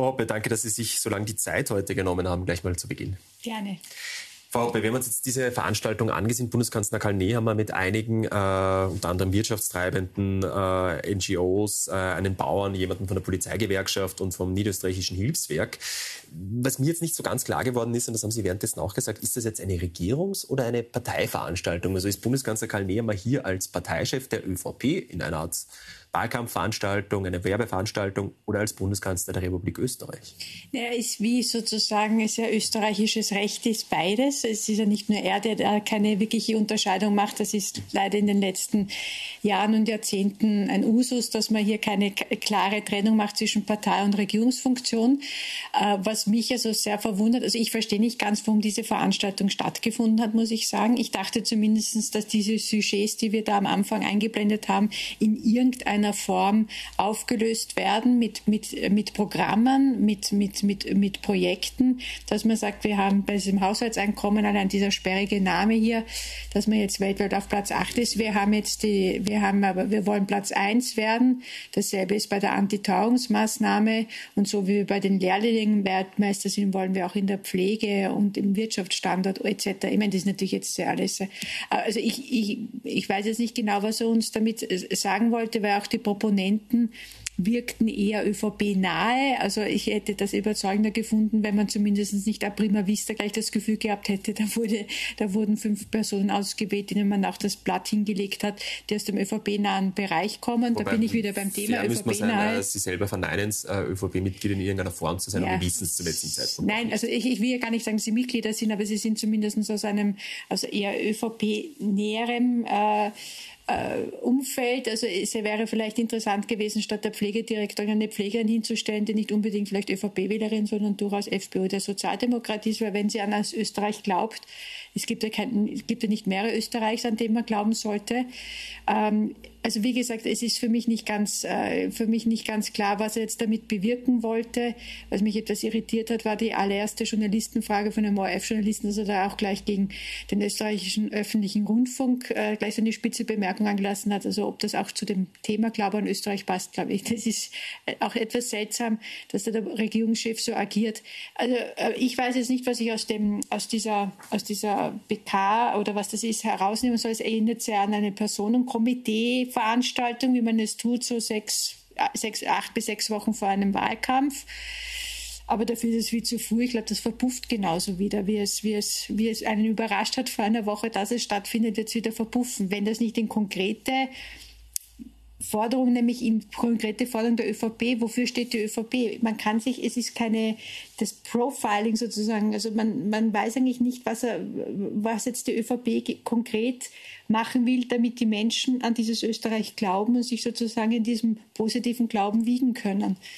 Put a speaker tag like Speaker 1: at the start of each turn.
Speaker 1: Frau Hoppe, danke, dass Sie sich so lange die Zeit heute genommen haben, gleich mal zu Beginn.
Speaker 2: Gerne.
Speaker 1: Frau Hoppe, wenn wir uns jetzt diese Veranstaltung angesehen, Bundeskanzler Karl wir mit einigen, äh, unter anderem wirtschaftstreibenden äh, NGOs, äh, einen Bauern, jemanden von der Polizeigewerkschaft und vom Niederösterreichischen Hilfswerk. Was mir jetzt nicht so ganz klar geworden ist, und das haben Sie währenddessen auch gesagt, ist das jetzt eine Regierungs- oder eine Parteiveranstaltung? Also ist Bundeskanzler Karl mal hier als Parteichef der ÖVP in einer Art Wahlkampfveranstaltung, eine Werbeveranstaltung oder als Bundeskanzler der Republik Österreich?
Speaker 2: Er ist wie sozusagen, ist ja österreichisches Recht ist beides. Es ist ja nicht nur er, der da keine wirkliche Unterscheidung macht. Das ist leider in den letzten Jahren und Jahrzehnten ein Usus, dass man hier keine klare Trennung macht zwischen Partei und Regierungsfunktion. Äh, was mich also sehr verwundert, also ich verstehe nicht ganz, warum diese Veranstaltung stattgefunden hat, muss ich sagen. Ich dachte zumindest, dass diese Sujets, die wir da am Anfang eingeblendet haben, in irgendeiner irgendeiner Form aufgelöst werden mit, mit, mit Programmen, mit, mit, mit, mit Projekten, dass man sagt, wir haben bei diesem Haushaltseinkommen allein dieser sperrige Name hier, dass man jetzt weltweit auf Platz 8 ist. Wir haben jetzt die, wir haben aber, wir wollen Platz 1 werden. Dasselbe ist bei der Antitauungsmaßnahme und so wie wir bei den Lehrlingen Weltmeister sind, wollen wir auch in der Pflege und im Wirtschaftsstandort etc. Ich meine, das ist natürlich jetzt sehr alles. Also ich, ich, ich weiß jetzt nicht genau, was er uns damit sagen wollte, weil auch die Proponenten wirkten eher ÖVP-nahe. Also ich hätte das überzeugender gefunden, wenn man zumindest nicht a prima vista gleich das Gefühl gehabt hätte, da, wurde, da wurden fünf Personen ausgewählt, denen man auch das Blatt hingelegt hat, die aus dem ÖVP-nahen Bereich kommen.
Speaker 1: Wobei,
Speaker 2: da bin ich wieder beim Thema
Speaker 1: ÖVP-nahe. Äh, Sie selber verneinen, äh, ÖVP-Mitglied in irgendeiner Form zu sein, ja. aber wissen es zum letzten Zeitpunkt.
Speaker 2: Nein, also ich, ich will ja gar nicht sagen, dass Sie Mitglieder sind, aber Sie sind zumindest aus einem also eher ÖVP-näherem äh, äh, Umfeld. Also es wäre vielleicht interessant gewesen, statt der Pflegedirektorin eine Pflegerin hinzustellen, die nicht unbedingt vielleicht ÖVP-Wählerin, sondern durchaus FPÖ oder Sozialdemokrat ist, weil wenn sie an Österreich glaubt, es gibt ja, kein, es gibt ja nicht mehrere Österreichs, an denen man glauben sollte. Ähm, also wie gesagt, es ist für mich nicht ganz, äh, für mich nicht ganz klar, was er jetzt damit bewirken wollte. Was mich etwas irritiert hat, war die allererste Journalistenfrage von einem ORF-Journalisten, dass er da auch gleich gegen den österreichischen öffentlichen Rundfunk äh, gleich so eine spitze Bemerkung angelassen hat. Also ob das auch zu dem Thema Glaube an Österreich passt, glaube ich. Das ist äh, auch etwas seltsam, dass da der Regierungschef so agiert. Also äh, ich weiß jetzt nicht, was ich aus dem, aus dieser, aus dieser BK oder was das ist herausnehmen soll. Es erinnert sehr an eine Personenkomitee Veranstaltung, wie man es tut, so sechs, sechs, acht bis sechs Wochen vor einem Wahlkampf. Aber dafür ist es viel zu früh. Ich glaube, das verpufft genauso wieder, wie es, wie, es, wie es einen überrascht hat vor einer Woche, dass es stattfindet, wird es wieder verpuffen. Wenn das nicht in konkrete Forderung, nämlich in konkrete Forderung der ÖVP. Wofür steht die ÖVP? Man kann sich, es ist keine, das Profiling sozusagen, also man, man weiß eigentlich nicht, was, er, was jetzt die ÖVP konkret machen will, damit die Menschen an dieses Österreich glauben und sich sozusagen in diesem positiven Glauben wiegen können.